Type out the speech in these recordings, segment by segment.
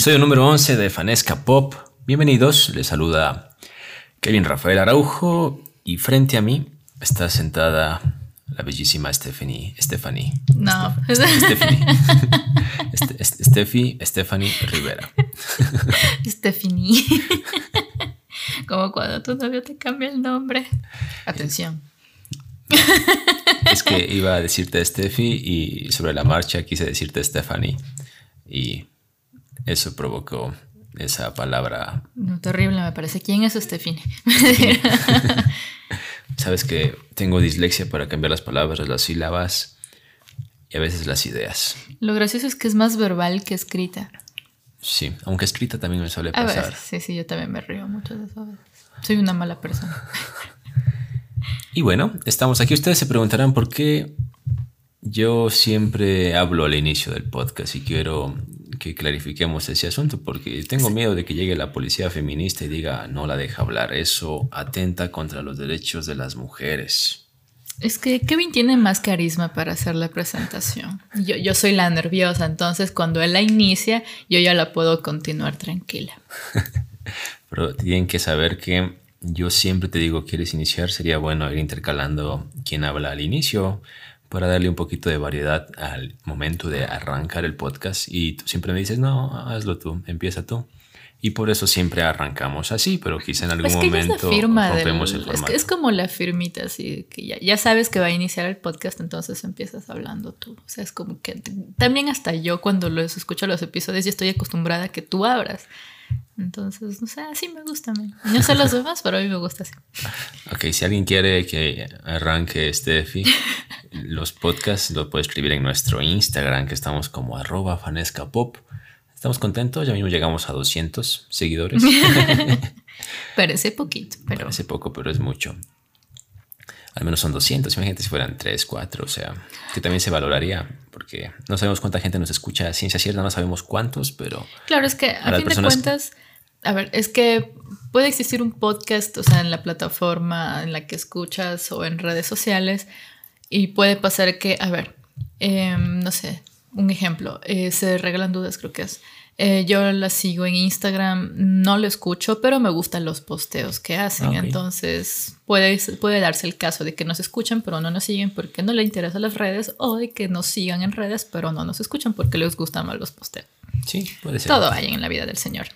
Episodio número 11 de Fanesca Pop. Bienvenidos, les saluda Kevin Rafael Araujo y frente a mí está sentada la bellísima Stephanie. Stephanie. No. Stephanie. Steffi, Stephanie Rivera. Stephanie. Como cuando tu novio te cambia el nombre. Atención. Es que iba a decirte Steffi y sobre la marcha quise decirte Stephanie. Y eso provocó esa palabra. No, terrible, me parece. ¿Quién es Stephanie? Sabes que tengo dislexia para cambiar las palabras, las sílabas y a veces las ideas. Lo gracioso es que es más verbal que escrita. Sí, aunque escrita también me suele A pasar. ver, sí, sí, yo también me río mucho de eso. Soy una mala persona. Y bueno, estamos aquí. Ustedes se preguntarán por qué yo siempre hablo al inicio del podcast y quiero que clarifiquemos ese asunto porque tengo miedo de que llegue la policía feminista y diga no la deja hablar. Eso atenta contra los derechos de las mujeres. Es que Kevin tiene más carisma para hacer la presentación. Yo, yo soy la nerviosa, entonces cuando él la inicia, yo ya la puedo continuar tranquila. Pero tienen que saber que yo siempre te digo, ¿quieres iniciar? Sería bueno ir intercalando quién habla al inicio para darle un poquito de variedad al momento de arrancar el podcast. Y tú siempre me dices, no, hazlo tú, empieza tú. Y por eso siempre arrancamos así, pero quizá en algún Es que ella momento es la firma del- rompemos el es, formato. que es como la firmita, así que ya, ya sabes que va a iniciar el podcast, entonces empiezas hablando tú. O sea, es como que también hasta yo cuando los escucho los episodios ya estoy acostumbrada a que tú abras. Entonces, no sé, así me gusta a mí. No sé los demás, pero a mí me gusta así. Ok, si alguien quiere que arranque Steffi, los podcasts lo puede escribir en nuestro Instagram, que estamos como arroba fanescapop. Estamos contentos, ya mismo llegamos a 200 seguidores. Parece poquito, pero Parece poco, pero es mucho. Al menos son 200, imagínate si fueran 3, 4, o sea, que también se valoraría, porque no sabemos cuánta gente nos escucha a ciencia cierta, no sabemos cuántos, pero Claro, es que A fin de cuentas, a ver, es que puede existir un podcast, o sea, en la plataforma en la que escuchas o en redes sociales, y puede pasar que, a ver, em, no sé, un ejemplo, eh, se regalan dudas, creo que es. Eh, yo la sigo en Instagram, no lo escucho, pero me gustan los posteos que hacen. Ah. Entonces puede, puede darse el caso de que nos escuchan, pero no nos siguen porque no le interesan las redes, o de que nos sigan en redes, pero no nos escuchan porque les gustan más los posteos. sí, puede ser. Todo hay en la vida del Señor.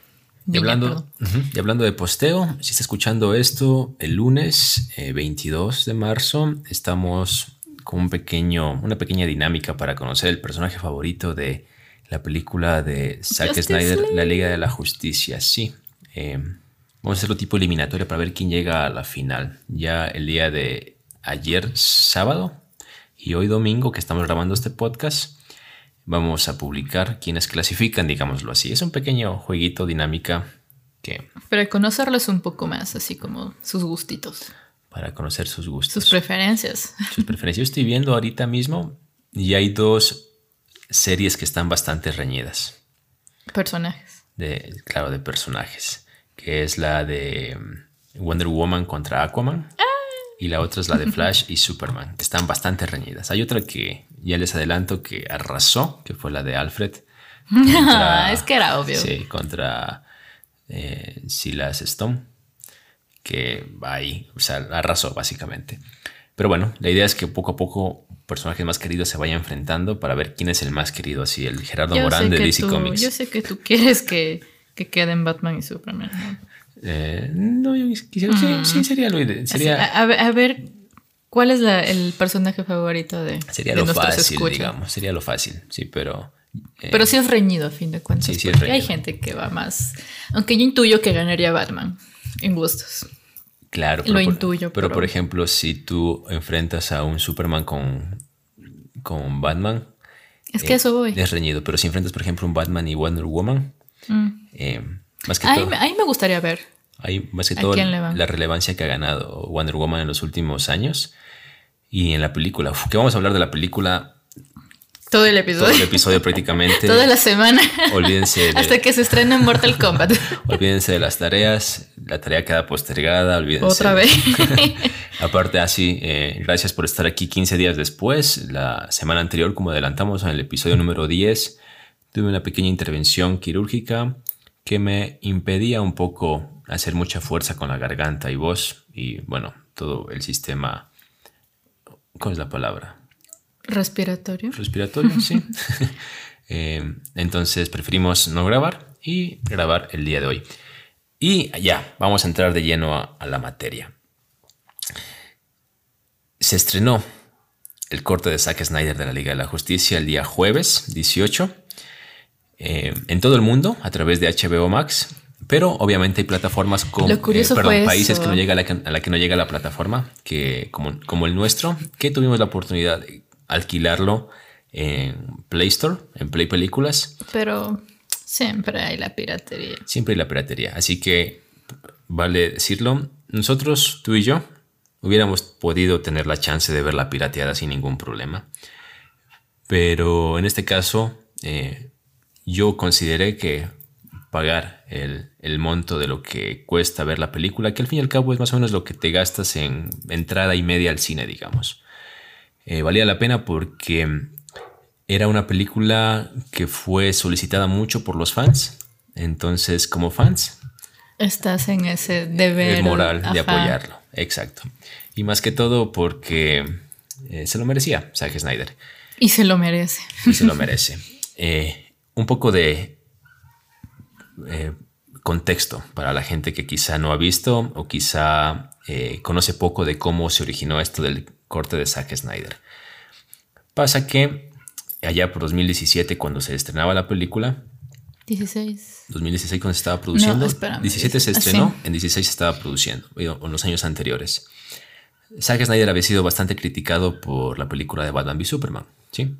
Y hablando, y hablando de posteo, si está escuchando esto, el lunes eh, 22 de marzo estamos con un pequeño, una pequeña dinámica para conocer el personaje favorito de la película de Zack Justice Snyder, League. La Liga de la Justicia. Sí, eh, vamos a hacerlo tipo eliminatoria para ver quién llega a la final. Ya el día de ayer sábado y hoy domingo que estamos grabando este podcast, vamos a publicar quienes clasifican, digámoslo así. Es un pequeño jueguito dinámica que Pero conocerlos un poco más, así como sus gustitos, para conocer sus gustos, sus preferencias. sus preferencias. Yo estoy viendo ahorita mismo y hay dos series que están bastante reñidas, Personajes. de, claro, de personajes, que es la de mm, Wonder Woman contra Aquaman. Y la otra es la de Flash y Superman, que están bastante reñidas. Hay otra que ya les adelanto que arrasó, que fue la de Alfred. contra- es que era obvio. Sí, contra eh, Silas Stone, que va ahí, o sea, arrasó básicamente. Pero bueno, la idea es que poco a poco personajes más queridos se vayan enfrentando para ver quién es el más querido, así el Gerardo Yo Morán de DC tú- Comics. Yo sé que tú quieres que, que queden Batman y Superman. ¿no? Eh, no, yo quisiera, sí, sí, sería lo ide- Así, sería, a, a ver- ¿cuál es la- el personaje favorito de, sería de lo fácil, escuchas? digamos, sería lo fácil, sí, pero... eh, Pero sí es reñido a fin de cuentas. Sí, sí es porque hay reñido. gente que va más. Aunque yo intuyo que ganaría Batman en gustos. Claro, Lo por- intuyo, Pero, pero- por ejemplo, si tú enfrentas a un Superman con, con Batman, Es que eso voy. es reñido. Pero si enfrentas, por ejemplo, un Batman y Wonder Woman, Mm. eh, más que Ahí, todo, me- ahí me gustaría ver. hay más que ¿a todo quién le van? la relevancia que ha ganado Wonder Woman en los últimos años y en la película. Uf, que vamos a hablar de la película Todo el todo episodio. el episodio prácticamente. Toda la semana. Olvídense de, Hasta que se estrene en Mortal Kombat. olvídense de las tareas. La tarea queda postergada. Olvídense. Otra vez. Aparte, así, eh, gracias por estar aquí 15 días después. La semana anterior, como adelantamos en el episodio número 10, tuve una pequeña intervención quirúrgica que me impedía un poco hacer mucha fuerza con la garganta y voz y bueno, todo el sistema, ¿cómo es la palabra? Respiratorio. Respiratorio, sí. Eh, entonces preferimos no grabar y grabar el día de hoy. Y ya, vamos a entrar de lleno a, la materia. Se estrenó el corte de Zack Snyder de la Liga de la Justicia el día jueves 18 eh, en todo el mundo a través de HBO Max. Pero obviamente hay plataformas como eh, perdón, países que no llega a la, que no llega la plataforma, que como, como el nuestro, que tuvimos la oportunidad alquilarlo en Play Store, en Play Películas. Pero siempre hay la piratería. Siempre hay la piratería. Así que vale decirlo, nosotros, tú y yo, hubiéramos podido tener la chance de ver la pirateada sin ningún problema. Pero en este caso, eh, yo consideré que pagar el, el, monto de lo que cuesta ver la película, que al fin y al cabo es más o menos lo que te gastas en entrada y media al cine, digamos. Eh, valía la pena porque era una película que fue solicitada mucho por los fans. Entonces, como fans, estás en ese deber moral de apoyarlo. Exacto. Y más que todo porque eh, se lo merecía Zack Snyder. Y se lo merece. Y se lo merece. Eh, un poco de contexto para la gente que quizá no ha visto o quizá conoce poco de cómo se originó esto del corte de Zack Snyder. Pasa que allá por 2017, cuando se estrenaba la película, 16. 2016 cuando se estaba produciendo. No, 17 se estrenó, en 16 se estaba produciendo, en los años anteriores. Zack Snyder había sido bastante criticado por la película de Batman v Superman, ¿sí?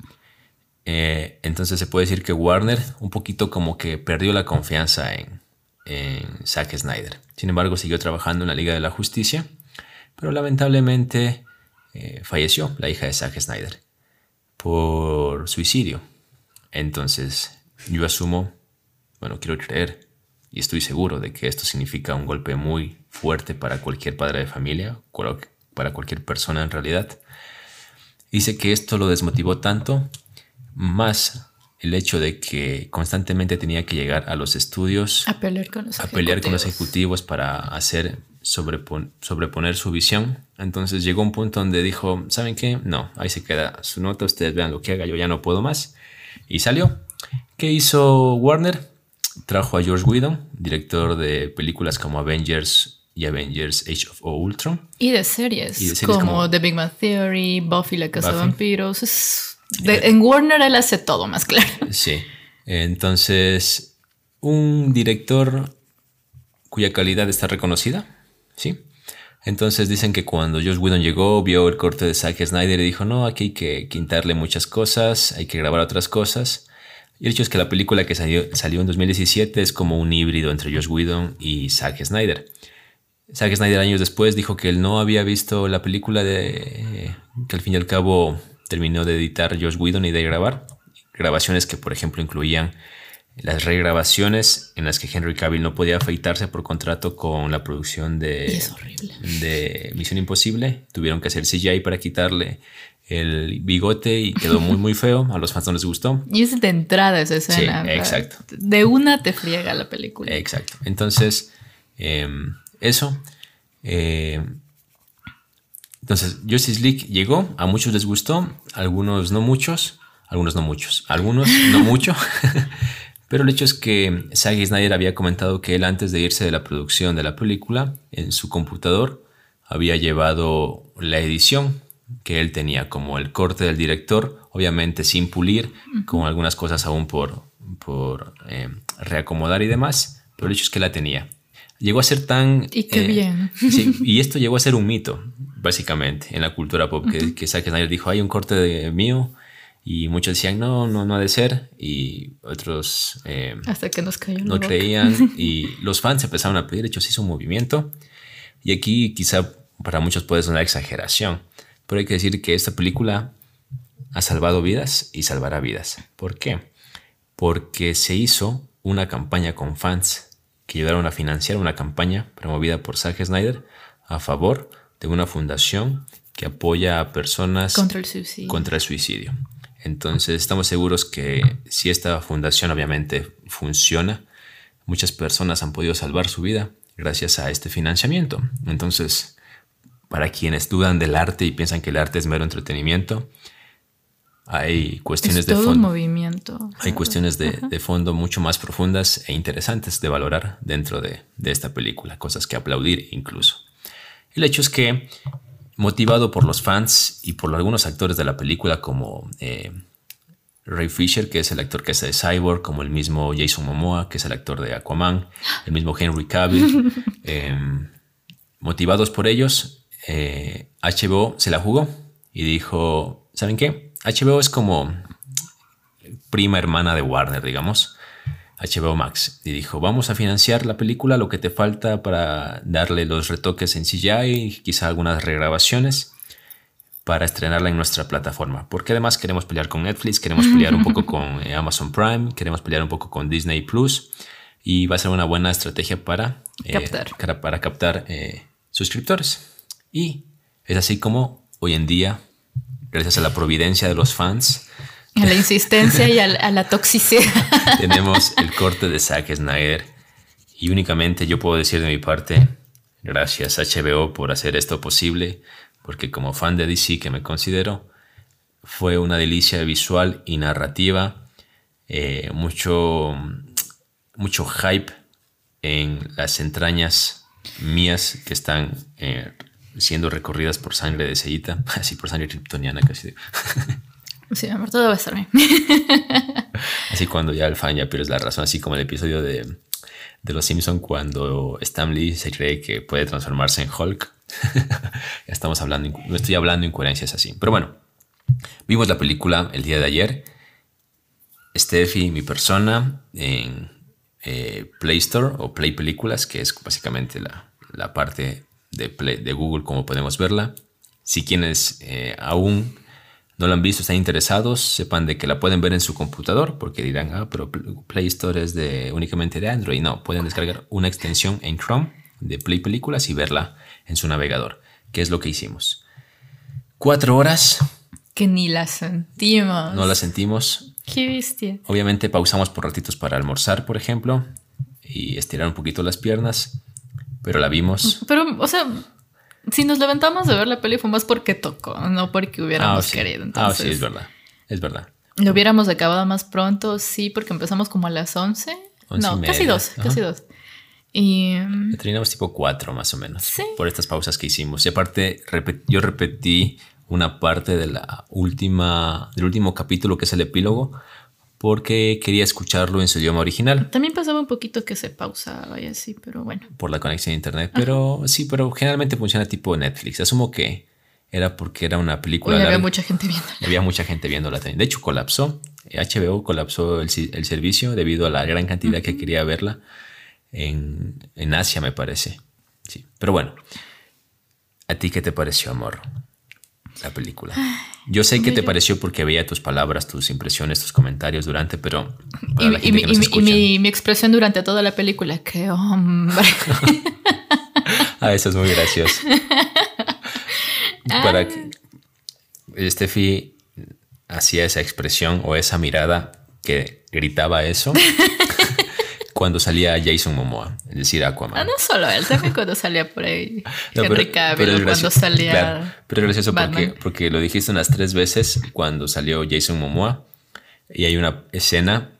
Eh, entonces se puede decir que Warner un poquito como que perdió la confianza en, en Zack Snyder. Sin embargo, siguió trabajando en la Liga de la Justicia, pero lamentablemente eh, falleció la hija de Zack Snyder por suicidio. Entonces, yo asumo, bueno, quiero creer y estoy seguro de que esto significa un golpe muy fuerte para cualquier padre de familia, para cualquier persona en realidad. Dice que esto lo desmotivó tanto, más el hecho de que constantemente tenía que llegar a los estudios a pelear con los, a pelear con los ejecutivos para hacer sobreponer su visión. Entonces llegó un punto donde dijo, ¿saben qué? No, ahí se queda su nota, ustedes vean lo que haga, yo ya no puedo más. Y salió. ¿Qué hizo Warner? Trajo a George Whedon, director de películas como Avengers y Avengers Age of Ultron. Y de series, como, The Big Man Theory, Buffy la Casa de Vampiros. en Warner él hace todo más claro. Sí. Entonces, un director cuya calidad está reconocida, ¿sí? Entonces dicen que cuando Josh Whedon llegó, vio el corte de Zack Snyder y dijo, no, aquí hay que quitarle muchas cosas, hay que grabar otras cosas. Y el hecho es que la película que salió, salió en 2017 es como un híbrido entre Josh Whedon y Zack Snyder. Zack Snyder años después dijo que él no había visto la película de que al fin y al cabo terminó de editar Josh Whedon y de grabar. Grabaciones que por ejemplo incluían las regrabaciones en las que Henry Cavill no podía afeitarse por contrato con la producción de, de Misión Imposible. Tuvieron que hacer CGI para quitarle el bigote y quedó muy muy feo. A los fans no les gustó. Y es de entrada esa escena. Sí, exacto. De una te friega la película. Exacto. Entonces, em, eso. Em, entonces, Justice League llegó, a muchos les gustó, a algunos no muchos, algunos no muchos, algunos no mucho. Pero el hecho es que Zack Snyder había comentado que él antes de irse de la producción de la película, en su computador había llevado la edición que él tenía, como el corte del director, obviamente sin pulir, con algunas cosas aún por, por eh, reacomodar y demás, pero el hecho es que la tenía. Llegó a ser tan... Y qué eh, bien. y esto llegó a ser un mito, básicamente, en la cultura pop, que, que Zack Snyder dijo, hay un corte de mío y muchos decían, no, no, no ha de ser. Y otros eh, Hasta que nos cayó no creían. y los fans empezaron a pedir, de hecho se hizo un movimiento. Y aquí quizá para muchos puede ser una exageración. Pero hay que decir que esta película ha salvado vidas y salvará vidas. ¿Por qué? Porque se hizo una campaña con fans que ayudaron a financiar una campaña promovida por Zack Snyder a favor de una fundación que apoya a personas contra el suicidio. Contra el suicidio. Entonces estamos seguros que si esta fundación obviamente funciona, muchas personas han podido salvar su vida gracias a este financiamiento. Entonces, para quienes dudan del arte y piensan que el arte es mero entretenimiento, hay cuestiones de fondo. movimiento. Hay cuestiones de, fondo mucho más profundas e interesantes de valorar dentro de, esta película, cosas que aplaudir incluso. El hecho es que, motivado por los fans y por algunos actores de la película, como eh, Ray Fisher, que es el actor que hace de Cyborg, como el mismo Jason Momoa, que es el actor de Aquaman, el mismo Henry Cavill, em, motivados por ellos, HBO eh, se la jugó y dijo, ¿saben qué? HBO es como prima hermana de Warner, digamos. HBO Max. Y dijo, vamos a financiar la película, lo que te falta para darle los retoques en CGI, quizá algunas regrabaciones, para estrenarla en nuestra plataforma. Porque además queremos pelear con Netflix, queremos pelear un poco con eh, Amazon Prime, queremos pelear un poco con Disney Plus. Y va a ser una buena estrategia para eh, captar, para, captar eh, suscriptores. Y es así como hoy en día gracias a la providencia de los fans. A la insistencia y a la, toxicidad. Tenemos el corte de Zack Snyder y únicamente yo puedo decir de mi parte, gracias HBO por hacer esto posible, porque como fan de DC que me considero, fue una delicia visual y narrativa, eh, mucho, mucho hype en las entrañas mías que están eh, siendo recorridas por sangre de Seita, así por sangre kryptoniana casi. Sí, amor, todo va a estar bien. Así cuando ya el fan ya pierdes la razón, así como el episodio de, de Los Simpson cuando Stan Lee se cree que puede transformarse en Hulk. estamos hablando, no estoy hablando incoherencias así. Pero bueno, vimos la película el día de ayer. Steffi, mi persona, en eh, Play Store o Play Películas, que es básicamente la, la parte de, Google como podemos verla. Si quienes eh, aún no la han visto, están interesados, sepan de que la pueden ver en su computador, porque dirán, ah, pero Play Store es de, únicamente de Android. No, pueden descargar una extensión en Chrome de Play Películas y verla en su navegador, que es lo que hicimos. Cuatro horas. Que ni la sentimos. No la sentimos. Qué bestia. Obviamente pausamos por ratitos para almorzar, por ejemplo, y estirar un poquito las piernas. Pero la vimos. Pero, o sea, si nos levantamos de ver la peli fue más porque tocó, no porque hubiéramos ah, querido. ah, sí, es verdad. Es verdad. Lo hubiéramos acabado más pronto, sí, porque empezamos como a las 11. no, casi dos, casi dos. Y terminamos tipo 4 más o menos. Sí. Por estas pausas que hicimos. Y aparte, yo repetí una parte de la última, del último capítulo que es el epílogo porque quería escucharlo en su idioma original. También pasaba un poquito que se pausaba y así, pero bueno. Por la conexión a internet, pero sí, pero generalmente funciona tipo Netflix. Asumo que era porque era una película. había mucha gente viendo. Había mucha gente viéndola también. De hecho, colapsó. HBO colapsó el, servicio debido a la gran cantidad que quería verla en, en Asia, me parece. Sí, pero bueno. ¿A ti qué te pareció, amor? La película. Yo sé que te pareció porque veía tus palabras, tus impresiones, tus comentarios durante, pero... Y, mi, expresión durante toda la película, qué hombre. ah, eso es muy gracioso. Para ah. que Steffi hacía esa expresión o esa mirada que gritaba eso cuando salía Jason Momoa, es decir, Aquaman. Ah, no solo él, también cuando salía por ahí Henry Cavill, cuando salía pero es gracioso porque, porque lo dijiste unas tres veces cuando salió Jason Momoa y hay una escena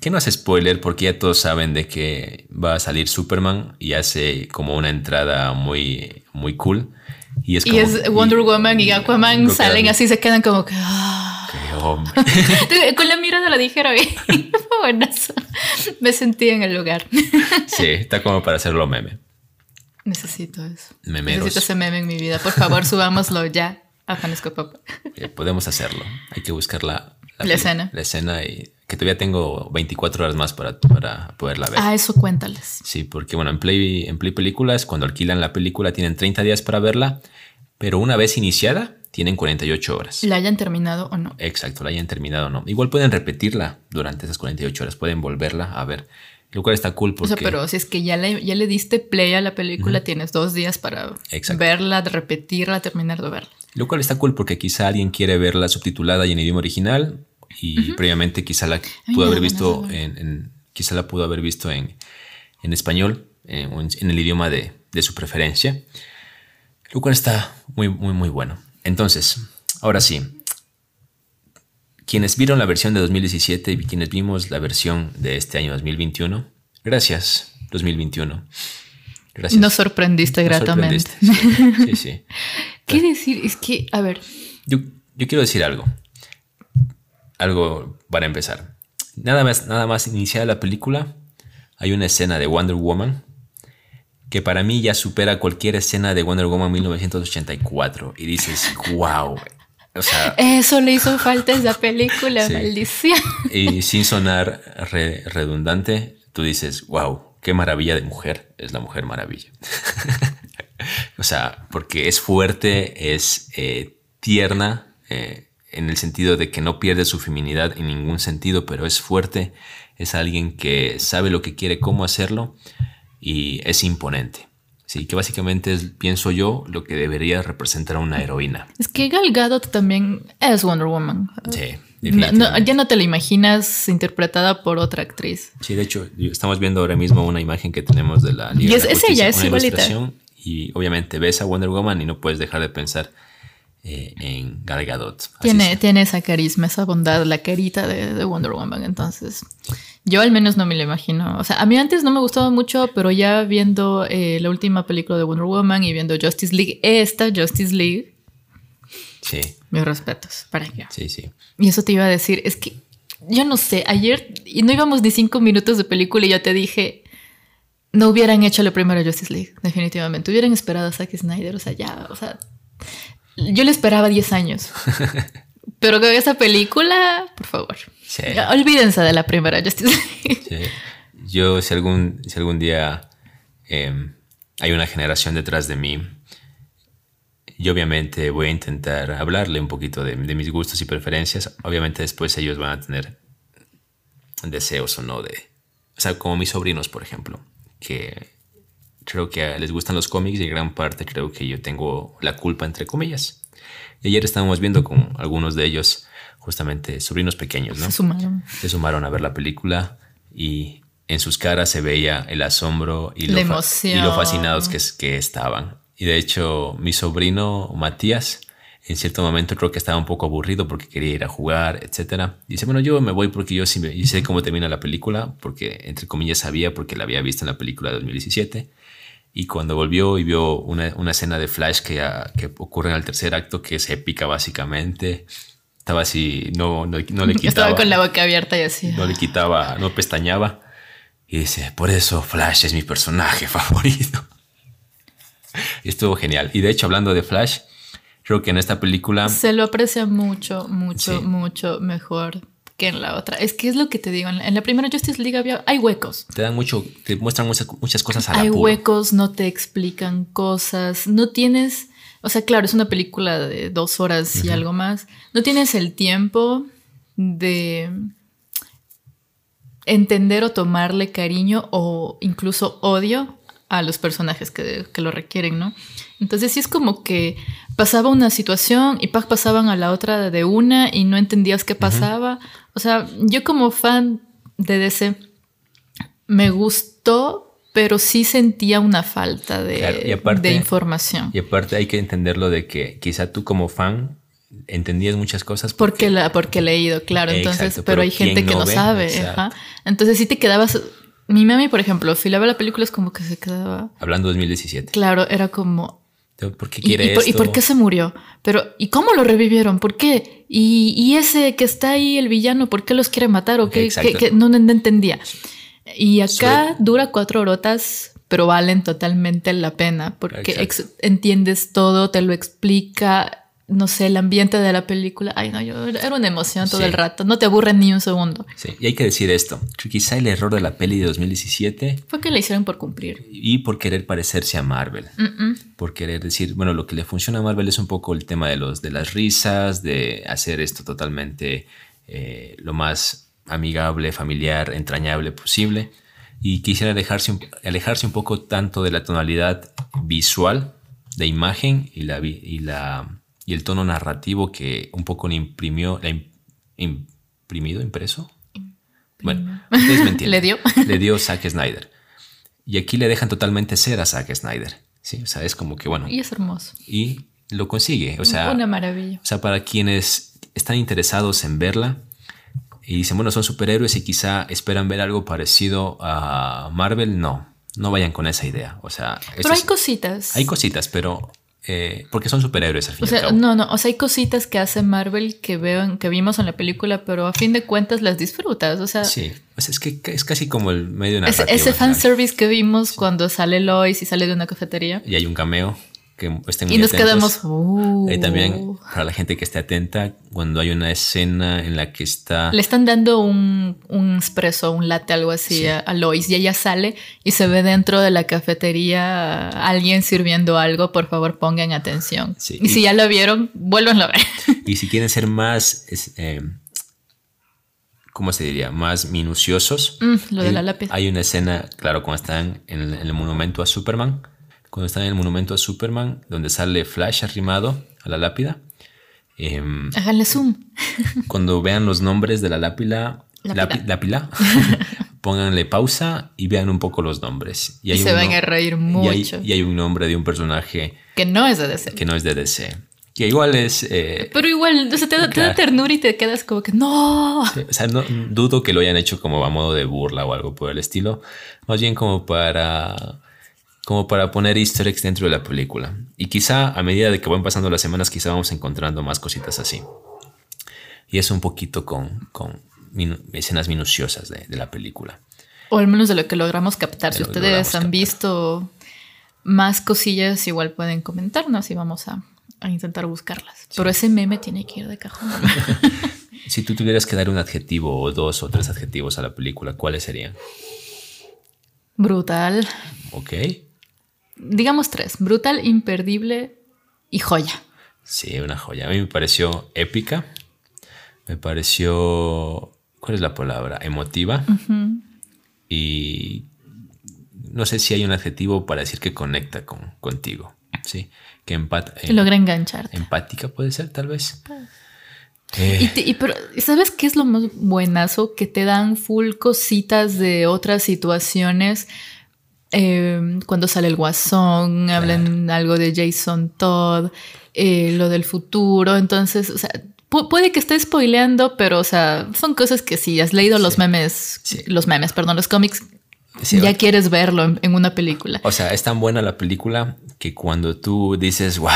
que no hace spoiler porque ya todos saben de que va a salir Superman y hace como una entrada muy, muy cool. Y es, Wonder Woman y Aquaman salen así, se quedan como que... Ah". Con la mirada la dijeron bueno, me sentí en el lugar. sí, está como para hacerlo meme. Necesito eso. Necesito ese meme en mi vida. Por favor, subámoslo ya a Fanesco eh, podemos hacerlo. Hay que buscar la, la, escena. La escena y que todavía tengo 24 horas más para, para poderla ver. Ah, eso cuéntales. Sí, porque bueno, en Play, en Play Películas, cuando alquilan la película, tienen 30 días para verla, pero una vez iniciada, tienen 48 horas. ¿La hayan terminado o no? Exacto, la hayan terminado o no. Igual pueden repetirla durante esas 48 horas, pueden volverla a ver. Lo cual está cool porque... O sea, pero si es que ya le, ya le diste play a la película, tienes dos días para verla, repetirla, terminar de verla. Lo cual está cool porque quizá alguien quiere verla subtitulada y en idioma original y previamente quizá la pudo haber visto en, quizá la pudo haber visto en, en español, en, en el idioma de, de, su preferencia, lo cual está muy, muy, muy bueno. Entonces, ahora sí, quienes vieron la versión de 2017 y quienes vimos la versión de este año 2021, gracias 2021. Gracias. Nos sorprendiste gratamente. Sí, sí. ¿Qué decir? Es que, a ver. Yo, yo, quiero decir algo. Algo para empezar. Nada más, nada más iniciada la película, hay una escena de Wonder Woman que para mí ya supera cualquier escena de Wonder Woman 1984. Y dices, wow. O sea, Eso le hizo falta a esa película, maldición. Y sin sonar redundante, tú dices, wow, qué maravilla de mujer es la mujer maravilla. o sea, porque es fuerte, es eh, tierna, eh, en el sentido de que no pierde su feminidad en ningún sentido, pero es fuerte, es alguien que sabe lo que quiere, cómo hacerlo y es imponente. Sí, que básicamente es, pienso yo, lo que debería representar a una heroína. Es que Gal Gadot también es Wonder Woman. Sí ya no te la imaginas interpretada por otra actriz. Sí, de hecho, estamos viendo ahora mismo una imagen que tenemos de la Liga y es, ella, es igualita. Y obviamente ves a Wonder Woman y no puedes dejar de pensar eh, en Gal Gadot. tiene, tiene esa carisma, esa bondad, la carita de, Wonder Woman. Entonces, yo al menos no me la imagino. O sea, a mí antes no me gustaba mucho, pero ya viendo eh, la última película de Wonder Woman y viendo Justice League, esta Justice League. Sí. Mis respetos, ¿para qué? Sí, sí. Y eso te iba a decir, es que yo no sé, ayer y no íbamos ni cinco minutos de película y yo te dije, no hubieran hecho la primera Justice League, definitivamente. Hubieran esperado a Zack Snyder, o sea, ya, o sea, yo le esperaba 10 años. Pero con esa película, por favor, olvídense de la primera Justice League. Yo, si algún, si algún día em, hay una generación detrás de mí y obviamente voy a intentar hablarle un poquito de, mis gustos y preferencias. Obviamente después ellos van a tener deseos o no de... O sea, como mis sobrinos, por ejemplo, que creo que les gustan los cómics y en gran parte creo que yo tengo la culpa, entre comillas. Y ayer estábamos viendo con algunos de ellos, justamente sobrinos pequeños, ¿no? Se sumaron. Se sumaron a ver la película y en sus caras se veía el asombro y, lo, y lo, fascinados que, que estaban. Y de hecho, mi sobrino Matías, en cierto momento creo que estaba un poco aburrido porque quería ir a jugar, etc. Dice, bueno, yo me voy porque yo sí me, sé cómo termina la película, porque entre comillas sabía porque la había visto en la película de 2017. Y cuando volvió y vio una, una escena de Flash que, ah, que ocurre en el tercer acto, que es épica básicamente, estaba así, no, no, no le quitaba. Estaba con la boca abierta y así. No le quitaba, no pestañaba. Y dice, por eso Flash es mi personaje favorito. Estuvo genial. Y de hecho, hablando de Flash, creo que en esta película... Se lo aprecia mucho, mucho, mucho mejor que en la otra. Es que es lo que te digo. En la, primera Justice League había, hay huecos. Te dan mucho, te muestran muchas, cosas a la Hay huecos, no te explican cosas, no tienes... O sea, claro, es una película de dos horas y algo más. No tienes el tiempo de entender o tomarle cariño o incluso odio a los personajes que, lo requieren, ¿no? Entonces sí es como que pasaba una situación y pasaban a la otra de una y no entendías qué pasaba. O sea, yo como fan de DC me gustó, pero sí sentía una falta de, de información. Y aparte hay que entenderlo de que quizá tú como fan entendías muchas cosas porque, la porque he leído claro entonces pero, hay gente que no, sabe entonces sí te quedabas mi mami, por ejemplo, si la ve la película es como que se quedaba. Hablando de 2017. Claro, era como. ¿Por qué quiere ¿Y, esto? ¿Y por qué se murió? Pero, ¿y cómo lo revivieron? ¿Por qué? ¿Y, ese que está ahí, el villano, por qué los quiere matar? ¿O qué? Que, no, entendía. Y acá dura cuatro horotas, pero valen totalmente la pena porque entiendes todo, te lo explica no sé, el ambiente de la película. Ay, no, yo era una emoción todo el rato. No te aburre ni un segundo. Sí, y hay que decir esto. Quizá el error de la peli de 2017 fue que la hicieron por cumplir. Y por querer parecerse a Marvel. Por querer decir, bueno, lo que le funciona a Marvel es un poco el tema de, los, de las risas, de hacer esto totalmente eh, lo más amigable, familiar, entrañable posible. Y quisiera alejarse, alejarse un poco tanto de la tonalidad visual, de imagen y la, y la y el tono narrativo que un poco le imprimió, im- imprimido, impreso. Bueno, ustedes me entienden. Le dio. Le dio Zack Snyder. Y aquí le dejan totalmente ser a Zack Snyder. Sí, o sea, es como que bueno, Y es hermoso. y lo consigue. O sea, Una maravilla. o sea, para quienes están interesados en verla y dicen, bueno, son superhéroes y quizá esperan ver algo parecido a Marvel, no, no vayan con esa idea. O sea, Pero hay es- cositas. hay cositas, pero eh, porque son superhéroes al fin O y al sea, cabo. no, no, o sea, hay cositas que hace Marvel que veo, que vimos en la película, pero a fin de cuentas las disfrutas. O sea, Sí, sea, es que es casi como el medio ese, narrativo. ese fanservice que vimos cuando sale Lois y sale de una cafetería. Y hay un cameo que estén muy Y nos atentos. quedamos. "Uh". Ahí también, para la gente que esté atenta, cuando hay una escena en la que está... Le están dando un, un espresso, un latte, algo así a, a Lois y ella sale y se ve dentro de la cafetería alguien sirviendo algo. Por favor, pongan atención. Sí. Y si ya lo vieron, vuélvanlo a ver. Y si quieren ser más, es, eh, ¿cómo se diría? Más minuciosos. Mm, lo de hay- la lápiz. Hay una escena, claro, cuando están en el, en el monumento a Superman. Cuando están en el monumento a Superman, donde sale Flash arrimado a la lápida. Em, Háganle zoom. cuando vean los nombres de la lápida, Lápida. lápi- lápila, pónganle pausa y vean un poco los nombres. Y se uno- van a reír y hay- mucho. Y hay, un nombre de un personaje Que no es de DC. que no es de DC. Que igual es... eh, Pero igual, o sea, te, da- te da Claro. ternura y te quedas como que no. O sea, no dudo que lo hayan hecho como a modo de burla o algo por el estilo. Más bien como para. Como para poner easter eggs dentro de la película. Y quizá a medida de que van pasando las semanas, quizá vamos encontrando más cositas así. Y es un poquito con, con minu- escenas minuciosas de, de la película. O al menos de lo que logramos captar. De Si ustedes han captar. visto más cosillas, igual pueden comentarnos y vamos a, a intentar buscarlas. Pero ese meme tiene que ir de cajón. Si tú tuvieras que dar un adjetivo o dos o tres adjetivos a la película, ¿cuáles serían? Brutal. Ok. Digamos tres. Brutal, imperdible y joya. Sí, una joya. A mí me pareció épica. Me pareció. ¿Cuál es la palabra? Emotiva. Y no sé si hay un adjetivo para decir que conecta con, contigo. Sí. Que empata. Que logra engancharte. empática puede ser, tal vez. Y, Eh, te- y pero, ¿sabes qué es lo más buenazo? Que te dan full cositas de otras situaciones. Eh, cuando sale el guasón, hablan algo de Jason Todd, eh, lo del futuro. Entonces, o sea, pu- puede que esté spoileando, pero, o sea, son cosas que si has leído los memes, Sí. los memes, perdón, los cómics, sí, ya o- quieres verlo en, en una película. O sea, es tan buena la película que cuando tú dices, wow,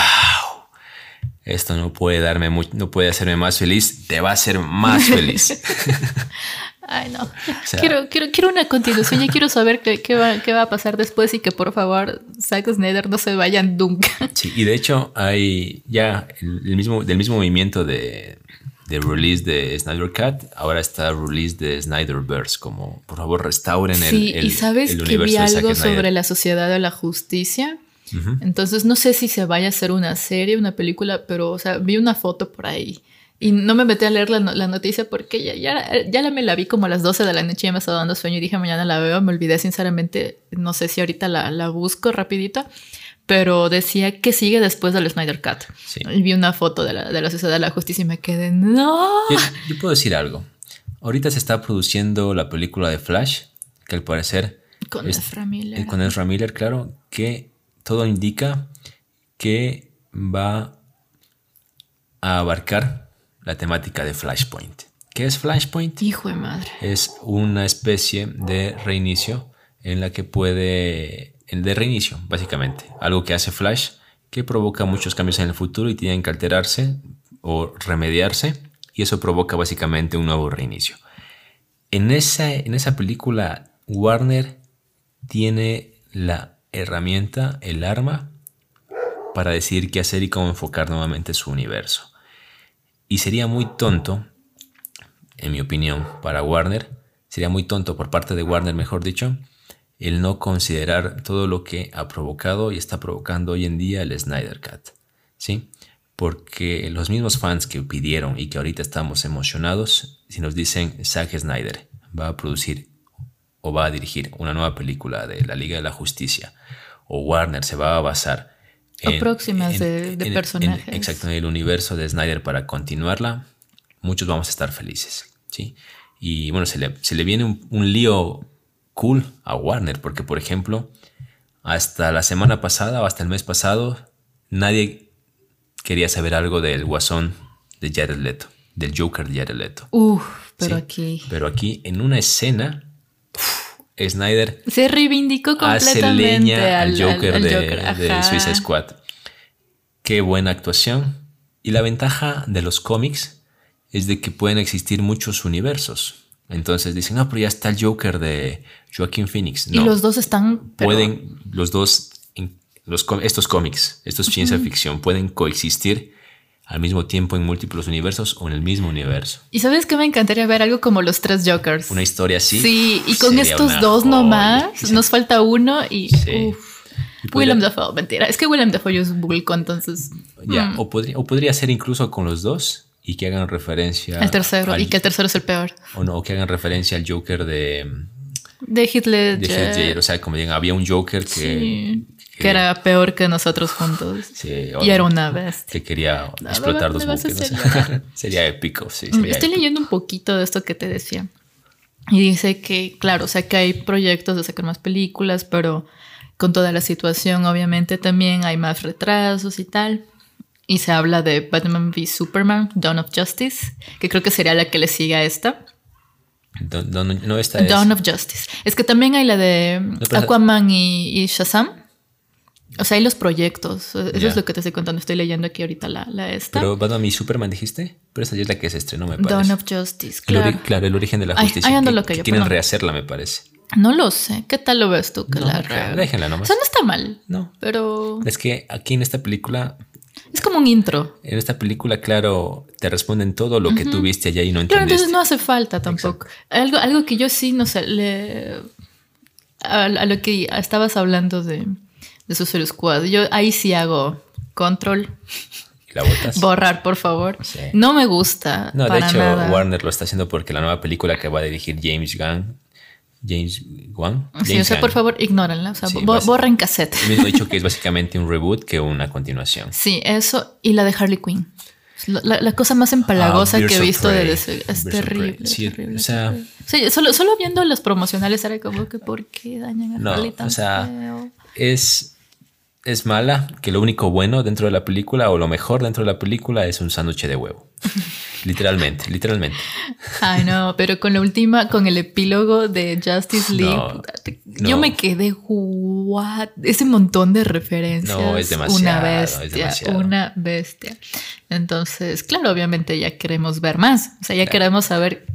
esto no puede darme mucho, no puede hacerme más feliz, te va a hacer más feliz. Ay, no. sea- quiero, quiero, quiero una continuación. Ya quiero saber qué, qué va, qué va a pasar después y que por favor Zack Snyder no se vayan nunca. Sí, y de hecho hay ya el, el mismo, del mismo movimiento de, de release de Snyder Cut, ahora está release de Snyderverse, como por favor restauren el, Sí, el- y sabes el que vi universo de Zack algo sobre la sociedad de la justicia. Entonces no sé si se vaya a hacer una serie, una película, pero o sea, vi una foto por ahí. Y no me metí a leer la, no- la noticia porque ya, ya, ya la me la vi como a las 12 de la noche y me estaba dando sueño y dije mañana la veo. Me olvidé sinceramente, no sé si ahorita la, la busco rapidito, pero decía que sigue después del Snyder Cut. Sí. Y vi una foto de la, de la Sociedad de la Justicia y me quedé, no. Yo, yo puedo decir algo. Ahorita se está produciendo la película de Flash, que al parecer Con es- Ezra Miller. eh, con Ezra Miller, claro, que todo indica que va a abarcar la temática de Flashpoint. ¿Qué es Flashpoint? Hijo de madre. Es una especie de reinicio en la que puede, el de reinicio, básicamente, algo que hace Flash que provoca muchos cambios en el futuro y tienen que alterarse o remediarse y eso provoca básicamente un nuevo reinicio. En esa, en esa película, Warner tiene la herramienta, el arma, para decidir qué hacer y cómo enfocar nuevamente su universo. Y sería muy tonto, en mi opinión, para Warner, sería muy tonto por parte de Warner, mejor dicho, el no considerar todo lo que ha provocado y está provocando hoy en día el Snyder Cut. ¿Sí? Porque los mismos fans que pidieron y que ahorita estamos emocionados, si nos dicen Zack Snyder va a producir o va a dirigir una nueva película de la Liga de la Justicia, o Warner se va a basar O en- de, de en- en- personajes. exacto, en el universo de Snyder para continuarla, muchos vamos a estar felices, ¿sí? Y bueno, se le, se le viene un, un lío cool a Warner, porque por ejemplo, hasta la semana pasada o hasta el mes pasado, nadie quería saber algo del guasón de Jared Leto, del Joker de Jared Leto. Uf, pero ¿sí? aquí. Pero aquí, en una escena, uf, Snyder Se reivindicó hace completamente leña al, Joker al de, Joker, de ajá. Suicide Squad. Qué buena actuación. Y la ventaja de los cómics es de que pueden existir muchos universos. Entonces dicen, ah, pero ya está el Joker de Joaquin Phoenix. Y No, los dos están. pero- pueden los dos, los, estos cómics, estos ciencia ficción, pueden coexistir al mismo tiempo en múltiples universos o en el mismo universo. ¿Y sabes qué me encantaría ver? Algo como los tres Jokers. Una historia así. Sí, y con estos dos joya. nomás, Sí. nos falta uno y. Sí. uf. Y podría- Willem Dafoe, mentira. Es que Willem Dafoe es vulco, entonces. Ya, mm, o, podría, o podría ser incluso con los dos y que hagan referencia el tercero, al- y que el tercero es el peor. o no, o que hagan referencia al Joker de, De Hitler. de Ledger. O sea, como digan, había un Joker que, Sí, que era peor que nosotros juntos. sí, Y era una bestia. que quería No, explotar dos buques. sería épico, sí. Mm, sería Estoy épico. leyendo un poquito de esto que te decía. Y dice que, claro, o sea, que hay proyectos de sacar más películas, pero con toda la situación, obviamente, también hay más retrasos y tal. Y se habla de Batman v Superman, Dawn of Justice, que creo que sería la que le sigue a esta. No, esta es- Dawn of Justice. Es que también hay la de Aquaman y, y Shazam. O sea, hay los proyectos. Eso es lo que te estoy contando. Estoy leyendo aquí ahorita la, la esta. Pero Batman y Superman dijiste, pero esta ya es la que se estrenó, me parece. Dawn of Justice, El ori- claro. claro, el origen de la Ay, justicia. ahí ando que- loca que yo, quieren perdón. rehacerla, me parece. No lo sé. ¿Qué tal lo ves tú? Que No, la que- re- déjenla O nomás. sea, no está mal. No. Pero Es que aquí en esta película es como un intro. En esta película, claro, te responden todo lo que tú viste allá y no Claro, entendiste. entonces no hace falta tampoco. Algo, algo que yo sí, no sé, le... A, a lo que estabas hablando de, de Suicide Squad, yo ahí sí hago control, ¿Y la botas? borrar, por favor. Sí. No me gusta. no, de hecho, nada. Warner lo está haciendo porque la nueva película que va a dirigir James Gunn. James Wan. Sí, o James sea, Gunn, por favor, ignórenla. O sea, Sí, bo- vas- borren cassette. Mismo ha dicho que es básicamente un reboot que una continuación. Sí, eso y la de Harley Quinn. La, la cosa más empalagosa Ah, que he visto de. DC. Es terrible. Sí, terrible, o sea-. Sí, solo, solo viendo los promocionales era como que ¿por qué dañan a No, Harley tan o sea, feo? es, es mala que lo único bueno dentro de la película o lo mejor dentro de la película es un sándwich de huevo. literalmente, literalmente. Ay, no, pero con la última, con el epílogo de Justice League, No, no. yo me quedé, what? Ese montón de referencias. No, es demasiado, Una es bestia, demasiado. una bestia. Entonces, claro, obviamente ya queremos ver más. O sea, ya queremos saber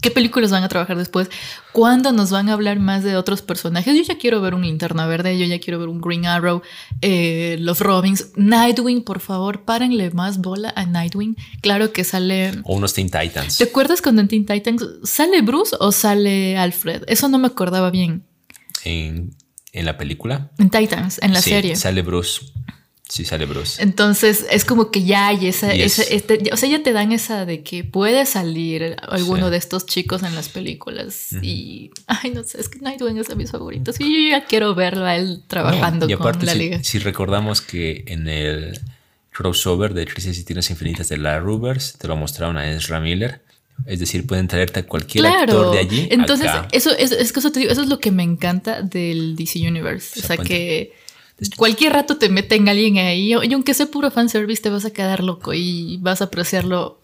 qué películas van a trabajar después, cuándo nos van a hablar más de otros personajes. Yo ya quiero ver un Linterna Verde, yo ya quiero ver un Green Arrow, eh, los Robins, Nightwing, por favor, párenle más bola a Nightwing. Claro que sale... O unos Teen Titans. ¿Te acuerdas cuando en Teen Titans sale Bruce o sale Alfred? Eso no me acordaba bien. En, en la película. En Titans, en la sí, serie. Sale Bruce. Sí, sale Bruce. Entonces es como que ya hay esa, Yes. esa- este- o sea, ya te dan esa de que puede salir alguno Sí. de estos chicos en las películas. Y, ay, no sé, es que Nightwing es de mis favoritos. Y yo ya quiero verlo a él trabajando y con la si, liga. si recordamos que en el crossover de Crisis y Tierras Infinitas de la Rubers te lo mostraron a Ezra Miller. Es decir, pueden traerte a cualquier actor de allí. Entonces, acá. eso es, es que eso te digo, eso es lo que me encanta del DC Universe. O O sea, que cualquier rato te meten alguien ahí, y aunque sea puro fanservice, te vas a quedar loco y vas a apreciarlo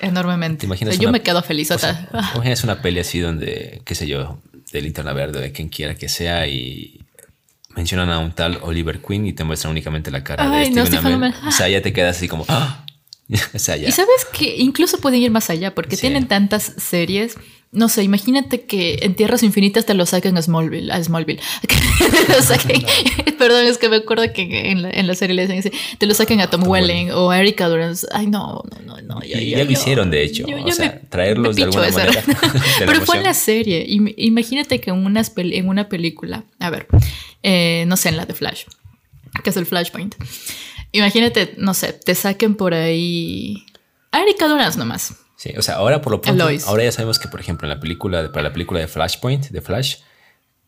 enormemente. ¿Te imaginas O sea, yo una- me quedo feliz. O sea, ah, imaginas una peli así donde, qué sé yo, de Linterna Verde, de quien quiera que sea, y mencionan a un tal Oliver Queen y te muestran únicamente la cara Ay, de no, Amell. Amell. O sea, ya te quedas así como, ¡ah! o sea, ya. Y sabes que incluso pueden ir más allá porque Sí. tienen tantas series. No sé, imagínate que en Tierras Infinitas te lo saquen a Smallville. A Smallville. Lo saquen- Perdón, es que me acuerdo que en la, en la serie le así, te lo saquen a Tom, Tom Welling o a Erika Durance. Ay, no, no, no, no. Y ya lo hicieron, de hecho. O sea, traerlos de alguna manera de Pero fue en la serie. Im- Imagínate que en, unas en una película, a ver, eh, no sé, en la de Flash, que es el Flashpoint. Imagínate, no sé, te saquen por ahí a Erika Durance nomás. Sí, o sea, ahora por lo pronto, Lois. ahora ya sabemos que, por ejemplo, en la película, para la película de Flashpoint, de Flash,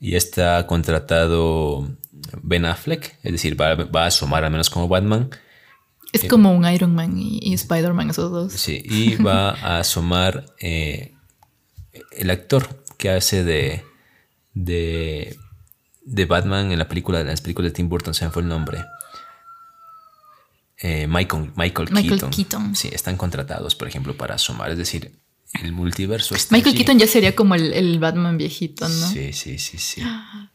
ya está contratado Ben Affleck, es decir, va, va a asomar al menos como Batman. Es como un Iron Man y, y Spider-Man, esos dos. Sí, y va a asomar eh, el actor que hace de, de, de Batman en la película, en las películas de Tim Burton, se me fue el nombre. Eh, Michael, Michael, Michael Keaton. Keaton. Sí, están contratados, por ejemplo, para asomar. Es decir, el multiverso está Michael allí. Keaton ya sería como el, el Batman viejito, ¿no? Sí, sí, sí, sí.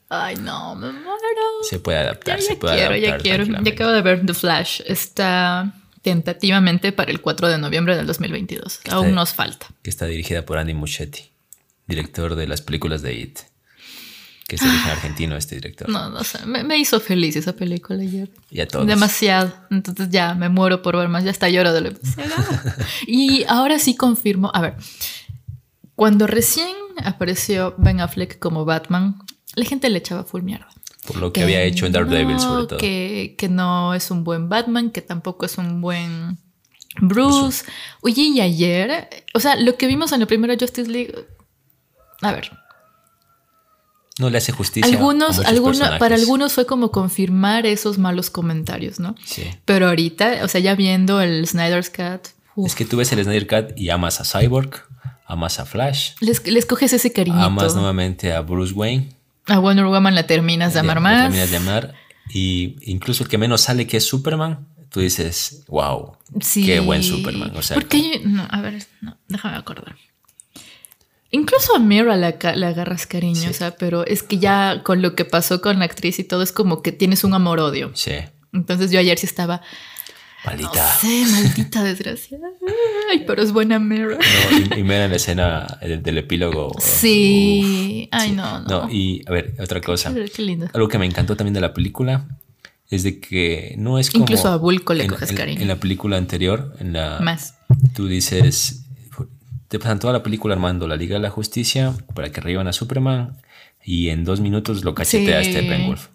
Ay, no, me muero. Se puede adaptar, Ya, se ya puede quiero, ya adaptar quiero. Ya tranquilamente. acabo de ver The Flash. Está tentativamente para el 4 de noviembre del 2022. Aún nos falta. que está dirigida por Andy Muschietti, director de las películas de It, que es origen argentino este director. No, no sé. Me, me hizo feliz esa película ayer. Y a todos. Demasiado. Entonces ya me muero por ver más. Ya está lloro de lo. Y ahora sí confirmo. A ver. Cuando recién apareció Ben Affleck como Batman, la gente le echaba full mierda. Por lo que había hecho en Daredevil, no, sobre todo. Que, que no es un buen Batman, que tampoco es un buen Bruce. Oye, y ayer, o sea, lo que vimos en la primera Justice League. A ver, No le hace justicia. a algunos, muchos algunos, personajes. para algunos fue como confirmar esos malos comentarios, ¿no? Sí. Pero ahorita, o sea, ya viendo el Snyder's uf, Es que tú ves el Snyder Cut y amas a Cyborg, amas a Flash, les, les coges ese cariñito. amas nuevamente a Bruce Wayne. A Wonder Woman la terminas de amar más. terminas de amar. Y incluso el que menos sale, que es Superman, tú dices, wow, Sí. qué buen Superman. O sea, Porque, no, a ver, no, déjame acordar. Incluso a Mira le, le agarras cariño, o sea, pero es que ya con lo que pasó con la actriz y todo es como que tienes un amor-odio. sí, Entonces yo ayer sí estaba, no maldita. sé, maldita desgraciada. Ay, pero es buena Mira. No, y, y mira en la escena del, del epílogo. Sí, ay, Sí. no, no. No, y a ver, otra cosa. Qué- Qué lindo. Algo que me encantó también de la película es de que no es como. Incluso a Bulko le en- coges en- cariño. En la película anterior, en la. Más. Tú dices. Te pasan toda la película armando la Liga de la Justicia para que revivan a Superman y en dos minutos lo cachetea Sí. Steppenwolf.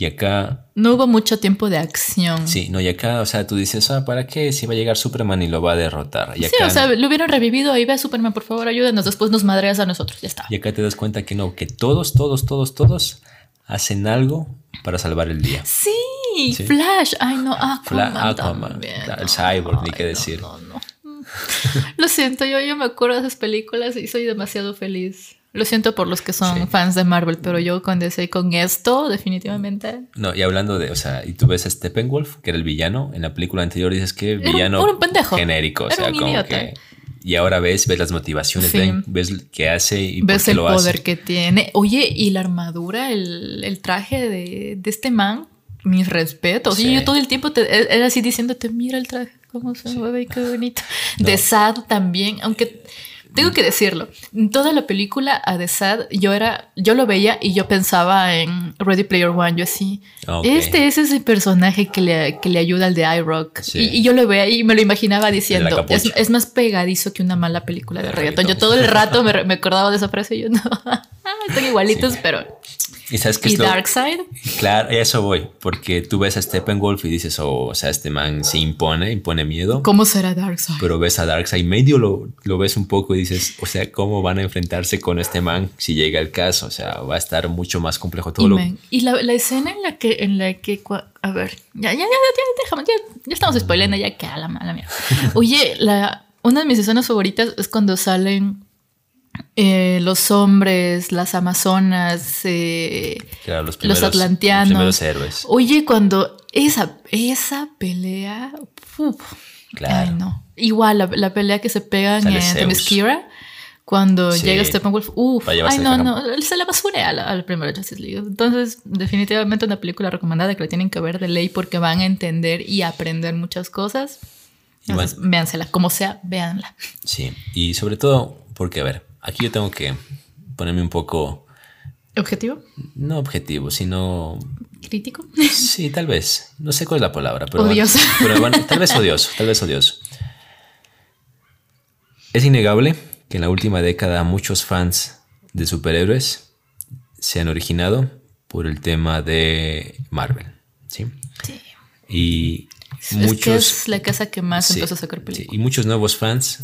Y acá, No hubo mucho tiempo de acción. sí, no, y acá, o sea, tú dices, ah, ¿para qué? Si va a llegar Superman y lo va a derrotar. Y Sí, acá, o sea, lo hubieran revivido. Ahí ve a Superman, por favor, ayúdanos. Después nos madreas a nosotros. Ya está. y acá te das cuenta que no, que todos, todos, todos, todos hacen algo para salvar el día. Sí, Sí. Flash. Ay, no, Aquaman. Aquaman, también, el no, Cyborg, ni qué decir. no, no. Lo siento, yo, yo me acuerdo de esas películas y soy demasiado feliz. Lo siento por los que son Sí. fans de Marvel, pero yo con DC, con esto, definitivamente. No, y hablando de, o sea, y tú ves a Steppenwolf, que era el villano, en la película anterior dices que villano era un pendejo. genérico, o sea, un como idiota. que y ahora ves, ves las motivaciones, Sí. ves qué hace y por Ves qué el lo poder hace. que tiene. Oye, y la armadura, el, el traje de, de este man, mis respetos. Sí. Y yo todo el tiempo te, era así diciéndote, mira el traje, cómo se mueve y qué bonito. No. De Sad también, aunque tengo que decirlo, en toda la película a The Sad yo era, yo lo veía y yo pensaba en Ready Player One, yo así, Ok. este es ese personaje que le, que le ayuda al de iRock. Sí. Y, y yo lo veía y me lo imaginaba diciendo, es, es más pegadizo que una mala película de De reggaetón. Yo todo el rato me, me acordaba de esa frase y yo no, están igualitos, Sí. pero... Y sabes que ¿Y es lo- Darkseid? Claro, eso voy, porque tú ves a Steppenwolf y dices, oh, o sea, este man se impone, impone miedo. ¿Cómo será Darkseid? Pero ves a Darkseid medio lo, lo ves un poco y dices, o sea, ¿cómo van a enfrentarse con este man si llega el caso? O sea, va a estar mucho más complejo todo y lo men, y la, la escena en la que, en la que, a ver, ya, ya, ya, ya, déjame, ya, ya estamos spoilando ya que a la mala mía. Oye, la, una de mis escenas favoritas es cuando salen eh, los hombres, las amazonas, eh, Claro, los, primeros, atlanteanos. los primeros héroes. Oye, cuando esa, esa pelea, uf, Claro. ay, no. Igual la, la pelea que se pegan en. Themyscira, cuando Sí. llega Steppenwolf, uff, ay no, no, se la basurea a la, a la primera Justice League. Entonces, definitivamente una película recomendada que la tienen que ver de ley porque van a entender y aprender muchas cosas. Entonces, véansela, como sea, véanla. Sí, y sobre todo porque, a ver, aquí yo tengo que ponerme un poco, ¿Objetivo? no objetivo, sino, ¿Crítico? sí, tal vez, no sé cuál es la palabra, pero, bueno, Odioso. pero bueno, tal vez odioso, tal vez odioso. Es innegable que en la última década muchos fans de superhéroes se han originado por el tema de Marvel, ¿sí? Sí. Y Es que muchos... es la casa que más Sí, empezó a sacar sí, películas. y muchos nuevos fans.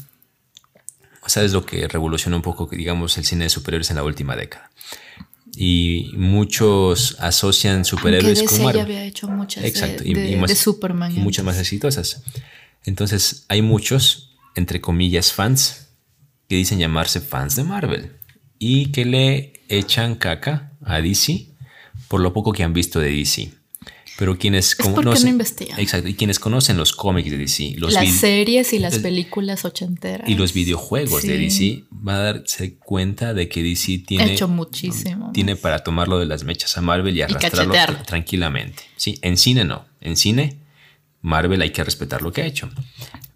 O sea, es lo que revolucionó un poco, digamos, el cine de superhéroes en la última década. Y muchos asocian superhéroes Aunque con Marvel. ya había hecho muchas Exacto, de, y- de- y más- de Superman. y muchas más exitosas. Entonces, hay muchos, entre comillas, fans que dicen llamarse fans de Marvel y que le echan caca a DC por lo poco que han visto de DC. Pero quienes porque no investigan. Exacto, y quienes conocen los cómics de DC, los las series y las el- películas ochenteras. y los videojuegos de. DC, va a darse cuenta de que DC tiene, hecho muchísimo. tiene para tomarlo de las mechas a Marvel y arrastrarlo tranquilamente. Sí, en cine no. En cine, Marvel hay que respetar lo que ha hecho.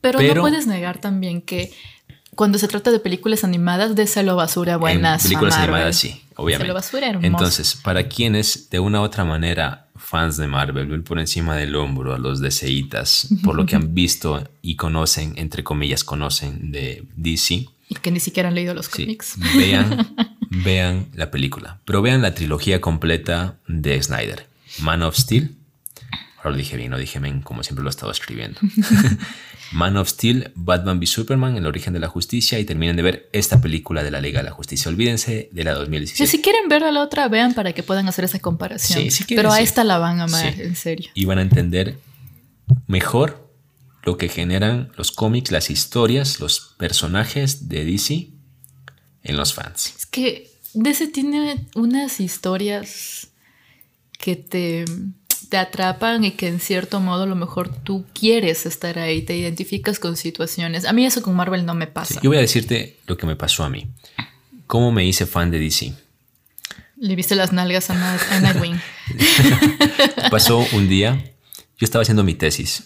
pero, pero- no puedes negar también que cuando se trata de películas animadas, de lo basura buenas. en películas a Marvel. animadas sí, obviamente. Basura. Entonces, para quienes de una u otra manera fans de Marvel por encima del hombro a los DCitas por lo que han visto y conocen, entre comillas, conocen de DC, Y que ni siquiera han leído los sí, cómics. vean, vean la película. Pero vean la trilogía completa de Snyder. Man of Steel. Ahora lo dije bien, no dije men, como siempre lo he estado escribiendo. Man of Steel, Batman v Superman, El origen de la justicia y terminen de ver esta película de la Liga de la Justicia. Olvídense de la Si, 2017. si quieren ver a la otra, vean para que puedan hacer esa comparación. Sí, si quieren, Pero a sí. esta la van a amar, Sí. en serio. Y van a entender mejor lo que generan los cómics, las historias, los personajes de DC en los fans. Es que DC tiene unas historias que te, te atrapan y que en cierto modo a lo mejor tú quieres estar ahí, te identificas con situaciones. A mí eso con Marvel no me pasa. Yo voy a decirte lo que me pasó a mí. ¿Cómo me hice fan de DC? Le viste las nalgas a, Night- a Nightwing. Pasó un día, yo estaba haciendo mi tesis.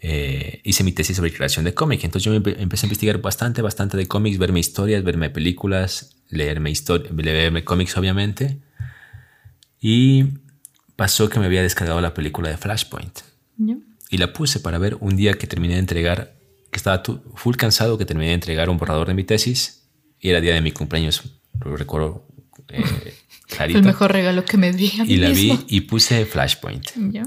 Eh, hice mi tesis sobre creación de cómics. Entonces yo me empe- empecé a investigar bastante, bastante de cómics, verme historias, verme películas, leerme, leerme cómics, obviamente. Y pasó que me había descargado la película de Flashpoint. ¿Ya? Y la puse para ver un día que terminé de entregar, que estaba full cansado, que terminé de entregar un borrador de mi tesis. Y era día de mi cumpleaños, lo recuerdo eh, clarito. el mejor regalo que me di a mí Y la vi mismo. y puse Flashpoint, ¿Ya?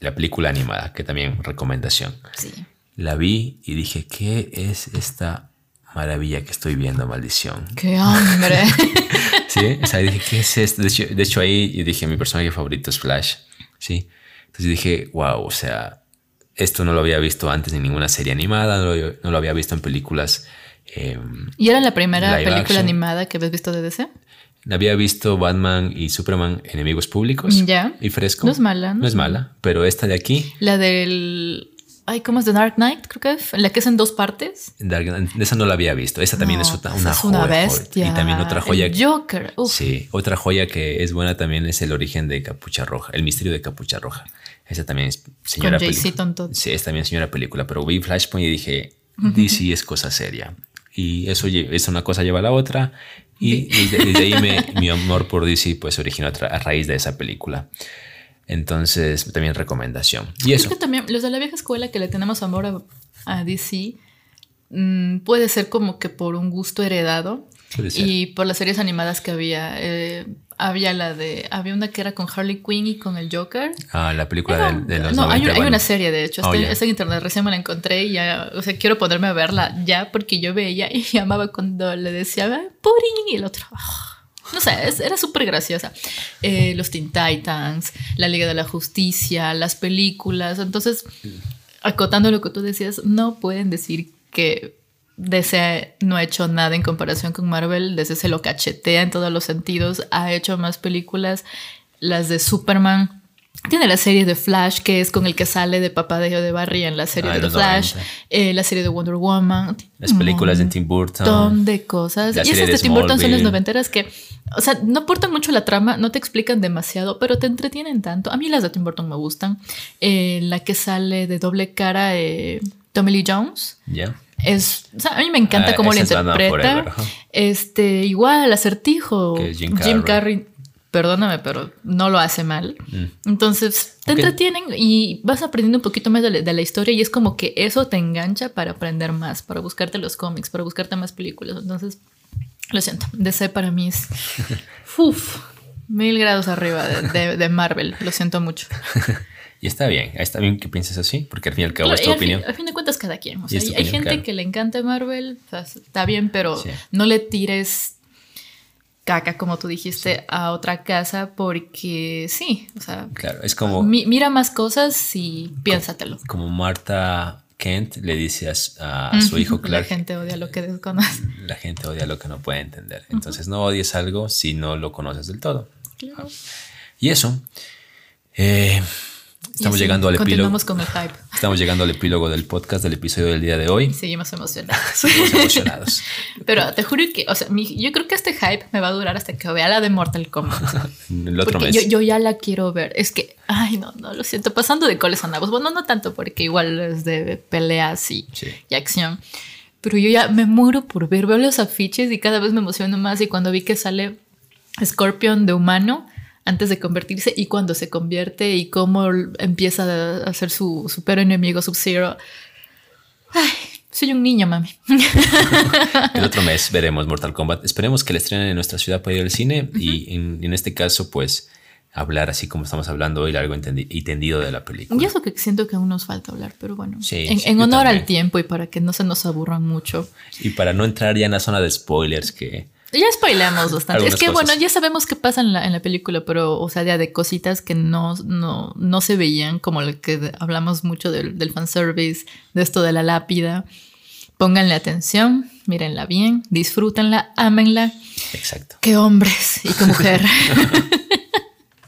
la película animada, que también recomendación. Sí. La vi y dije, ¿qué es esta maravilla que estoy viendo, maldición? ¡Qué hambre! Sí, o sea, dije, ¿qué es esto? De hecho, de hecho, ahí yo dije, mi personaje favorito es Flash. Sí. Entonces dije, wow, o sea, esto no lo había visto antes en ninguna serie animada, no lo, no lo había visto en películas. eh, ¿Y era la primera película action. animada que habías visto de DC? había visto Batman y Superman enemigos públicos. Ya. Y fresco. No es mala, ¿no? No es mala, pero esta de aquí, La del. Ay, ¿cómo es? The Dark Knight, creo que es. La que es en dos partes. Dark- esa no la había visto. Esa también No, es una, esa una es una joya, bestia. Y también otra joya. El Joker. Uf. Sí, otra joya que es buena también es el origen de Capucha Roja, el misterio de Capucha Roja. Esa también es señora película. Sí, es también señora película, pero vi Flashpoint y dije, DC es cosa seria. Y eso es una cosa lleva a la otra. Y desde, desde ahí me- mi amor por DC pues originó a, a raíz de esa película. Entonces, también recomendación. Y Creo que también los de la vieja escuela que le tenemos amor a, a DC mm, puede ser como que por un gusto heredado y por las series animadas que había. Eh, había la de. Había una que era con Harley Quinn y con el Joker. Ah, la película Era- de, de los no, hay, 90, una, hay bueno. una serie de hecho. Oh, Está, en internet, recién me la encontré y ya. O sea, quiero ponerme a verla ya porque yo veía y llamaba cuando le decía "Ay, Pudding y el otro. "Ah". No sé, era súper graciosa. Eh, los Teen Titans, la Liga de la Justicia, las películas. Entonces, acotando lo que tú decías, no pueden decir que DC no ha hecho nada en comparación con Marvel. DC se lo cachetea en todos los sentidos. Ha hecho más películas. Las de Superman. Tiene la serie de Flash, que es con el que sale de Papá de de Barry en la serie Ah, de Flash. 90. eh, la serie de Wonder Woman. Las películas de Tim Burton. Un montón de cosas. La y esas de, de Tim Burton son las noventeras que, o sea, no aportan mucho la trama, no te explican demasiado, pero te entretienen tanto. A mí las de Tim Burton me gustan. Eh, la que sale de doble cara, eh, Tommy Lee Jones. Ya. Es, o sea, a mí me encanta Ah, cómo lo es interpreta. Forever. Este, igual, acertijo. Es Jim Carrey. Perdóname, pero no lo hace mal. Mm. Entonces, te entretienen y vas aprendiendo un poquito más de la, de la historia y es como que eso te engancha para aprender más, para buscarte los cómics, para buscarte más películas. Entonces, lo siento, DC para mí es uf, mil grados arriba de, de- de Marvel. Lo siento mucho. Y está bien, está bien que pienses así, porque al fin y al cabo Claro, es y tu al, fin, opinión. al fin de cuentas, cada quien. O sea, hay, hay opinión, gente claro. que le encanta Marvel, o sea, está bien, pero Sí. no le tires caca, como tú dijiste, a otra casa porque sí, o sea, Claro, es como, mi- mira más cosas y piénsatelo. como Marta Kent le dice a, su- a su hijo La Clark, gente odia lo que desconoce. la gente odia lo que no puede entender. Entonces no odies algo si no lo conoces del todo. Y eso, eh, estamos llegando al epílogo. Continuamos con el hype. Estamos llegando al epílogo del podcast del episodio del día de hoy. Y seguimos emocionados. Estamos emocionados. Pero te juro que, o sea, mi- yo creo que este hype me va a durar hasta que vea la de Mortal Kombat. El otro Porque mes. yo, yo ya la quiero ver. Es que, ay, no, no, lo siento. Pasando de coles a nabos. Bueno, no tanto porque igual es de peleas y, Sí. y acción. Pero yo ya me muero por ver. Veo los afiches y cada vez me emociono más. Y cuando vi que sale Scorpion de humano antes de convertirse y cuando se convierte y cómo empieza a hacer su super enemigo Sub-Zero. Ay, soy un niño, mami. El otro mes veremos Mortal Kombat. Esperemos que la estrenen en nuestra ciudad para ir al cine y en, en este caso, pues, hablar así como estamos hablando hoy, largo y tendido de la película. Y eso que siento que aún nos falta hablar, pero bueno. Sí, en, sí, en honor también. al tiempo y para que no se nos aburran mucho. Y para no entrar ya en la zona de spoilers, que Ya spoileamos bastante. Es que cosas. bueno, ya sabemos qué pasa en la, en la película, pero, o sea, ya de cositas que no, no, no se veían, como lo que hablamos mucho del, del fanservice, de esto de la lápida. Pónganle atención, mírenla bien, disfrútenla, ámenla. exacto. ¡Qué hombres! Y qué mujer.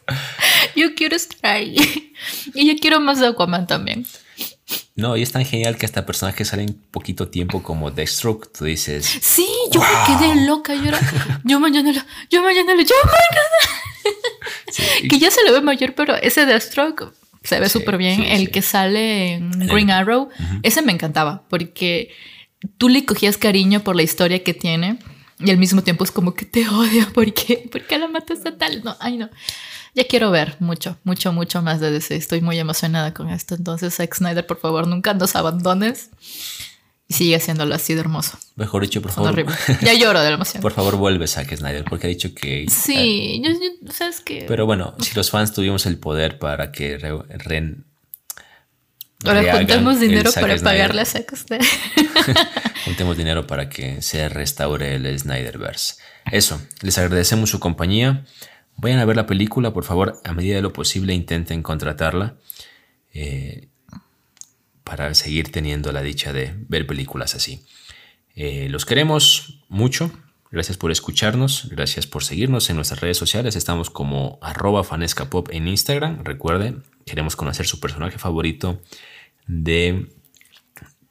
yo quiero estar ahí. Y yo quiero más de Aquaman también. No, y es tan genial que hasta personajes salen poquito tiempo como Deathstroke. Tú dices, Sí, yo me quedé loca. Yo era, yo mañana lo, yo mañana lo, yo mañana. sí, Que ya se lo ve mayor, pero ese Deathstroke se ve Sí, súper bien. sí, el que sale en Green Arrow, ese me encantaba porque tú le cogías cariño por la historia que tiene y al mismo tiempo es como que te odio. ¿Por qué? ¿Por qué la mataste a tal? No, ay no. Ya quiero ver mucho, mucho, mucho más de DC. Estoy muy emocionada con esto. Entonces, Zack Snyder, por favor, nunca nos abandones. Y sigue haciéndolo así de hermoso. mejor dicho, por favor, horrible. Ya lloro de la emoción. por favor, vuelve Zack Snyder, porque ha dicho que. Sí, yo, yo- sabes que Pero bueno, si los fans tuvimos el poder para que re- ren- ahora el dinero para Snyder, pagarle a Zack Snyder. Juntemos dinero para que se restaure el Snyderverse. Eso, les agradecemos su compañía. Vayan a ver la película, por favor, a medida de lo posible intenten contratarla eh, para seguir teniendo la dicha de ver películas así. Eh, los queremos mucho. Gracias por escucharnos. Gracias por seguirnos en nuestras redes sociales. Estamos como arroba fanescapop en Instagram. Recuerden, queremos conocer su personaje favorito de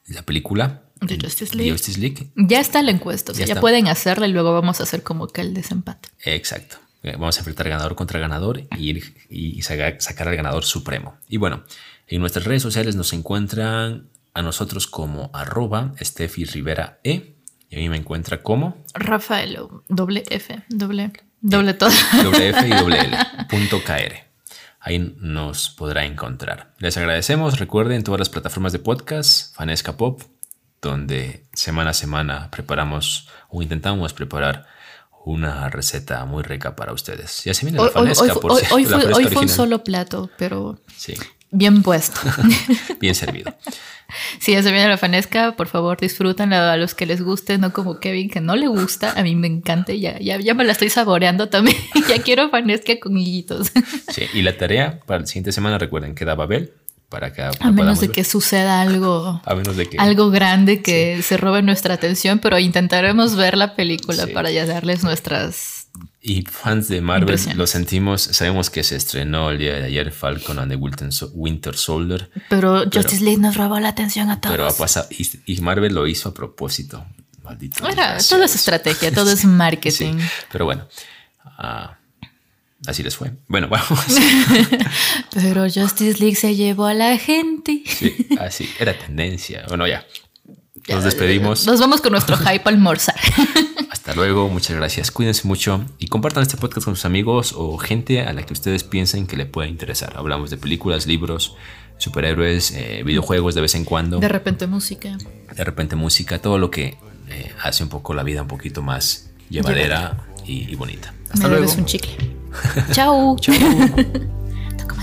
la película De Justice League. Justice League. Ya está la encuesta, o sea, Ya ya, pueden hacerla y luego vamos a hacer como que el desempate. Exacto. Eh, Vamos a enfrentar ganador contra ganador y, ir- y saca- sacar al ganador supremo. Y bueno, en nuestras redes sociales nos encuentran a nosotros como arroba Steffi Rivera E. Y a mí me encuentra como Rafaelo, doble F, doble, doble todo. WF y WL, punto KR. Ahí nos podrá encontrar. Les agradecemos. Recuerden todas las plataformas de podcast, Fanesca Pop, donde semana a semana preparamos o intentamos preparar una receta muy rica para ustedes. Ya se viene la Hoy, hoy- hoy Fanesca, fu- por hoy- cierto, hoy fue, hoy un solo plato, pero Sí, bien puesto. bien servido. Si ya se viene la fanesca, por favor disfrútenla a los que les guste, no como Kevin que no le gusta. A mí me encanta, ya, ya, ya me la estoy saboreando también. ya quiero fanesca con guillitos. Sí, y la tarea para la siguiente semana, recuerden, queda Babel para que A menos de que suceda algo A menos de que... algo grande que se robe nuestra atención, pero intentaremos ver la película Sí. para ya darles nuestras... Y fans de Marvel, lo sentimos. Sabemos que se estrenó el día de ayer Falcon and the Winter So- Winter Soldier. Pero Justice League nos robó la atención a todos. Pero ha pasado. Y, y Marvel lo hizo a propósito. Maldito. Desgraciados. todo es estrategia, todo es marketing. Sí, pero bueno. ah, así les fue. Bueno, vamos. Pero Justice League se llevó a la gente. Sí, así. Era tendencia. Bueno, ya. Nos despedimos. Nos vamos con nuestro hype a almorzar. Hasta luego, muchas gracias. Cuídense mucho y compartan este podcast con sus amigos o gente a la que ustedes piensen que le pueda interesar. Hablamos de películas, libros, superhéroes, eh, videojuegos de vez en cuando, De repente música. de repente música, todo lo que eh, hace un poco la vida un poquito más llevadera y, y bonita. Hasta Me luego. un chicle. Chao. Chau. Toca.